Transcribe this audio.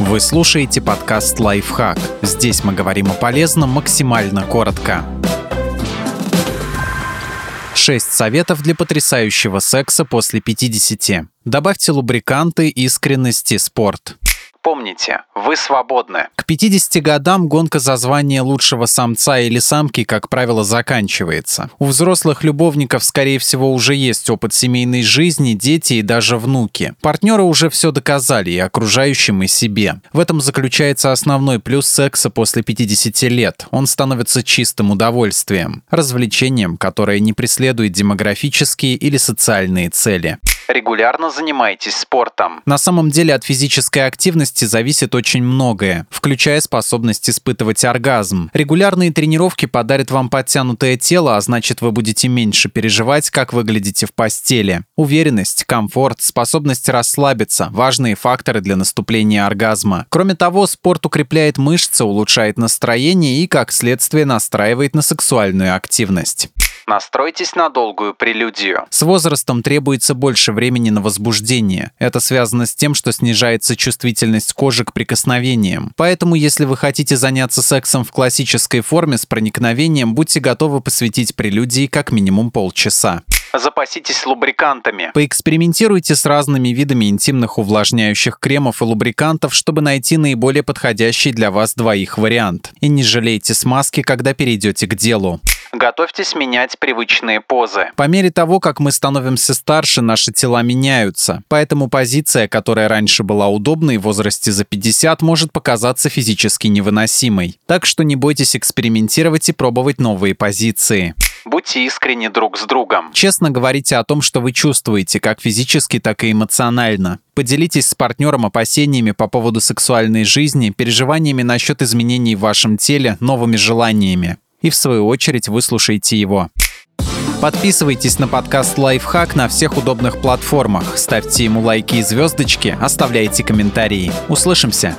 Вы слушаете подкаст «Лайфхак». Здесь мы говорим о полезном максимально коротко. Шесть советов для потрясающего секса после 50. Добавьте лубриканты, искренности, спорт. Помните, вы свободны. К 50 годам гонка за звание лучшего самца или самки, как правило, заканчивается. У взрослых любовников, скорее всего, уже есть опыт семейной жизни, дети и даже внуки. Партнеры уже все доказали и окружающим, и себе. В этом заключается основной плюс секса после 50 лет. Он становится чистым удовольствием, развлечением, которое не преследует демографические или социальные цели регулярно занимаетесь спортом? На самом деле от физической активности зависит очень многое, включая способность испытывать оргазм. Регулярные тренировки подарят вам подтянутое тело, а значит вы будете меньше переживать, как выглядите в постели. Уверенность, комфорт, способность расслабиться – важные факторы для наступления оргазма. Кроме того, спорт укрепляет мышцы, улучшает настроение и, как следствие, настраивает на сексуальную активность. Настройтесь на долгую прелюдию. С возрастом требуется больше времени на возбуждение. Это связано с тем, что снижается чувствительность кожи к прикосновениям. Поэтому, если вы хотите заняться сексом в классической форме с проникновением, будьте готовы посвятить прелюдии как минимум полчаса. Запаситесь лубрикантами. Поэкспериментируйте с разными видами интимных увлажняющих кремов и лубрикантов, чтобы найти наиболее подходящий для вас двоих вариант. И не жалейте смазки, когда перейдете к делу. Готовьтесь менять привычные позы. По мере того, как мы становимся старше, наши тела меняются. Поэтому позиция, которая раньше была удобной в возрасте за 50, может показаться физически невыносимой. Так что не бойтесь экспериментировать и пробовать новые позиции. Будьте искренни друг с другом. Честно говорите о том, что вы чувствуете, как физически, так и эмоционально. Поделитесь с партнером опасениями по поводу сексуальной жизни, переживаниями насчет изменений в вашем теле, новыми желаниями и в свою очередь выслушайте его. Подписывайтесь на подкаст «Лайфхак» на всех удобных платформах, ставьте ему лайки и звездочки, оставляйте комментарии. Услышимся!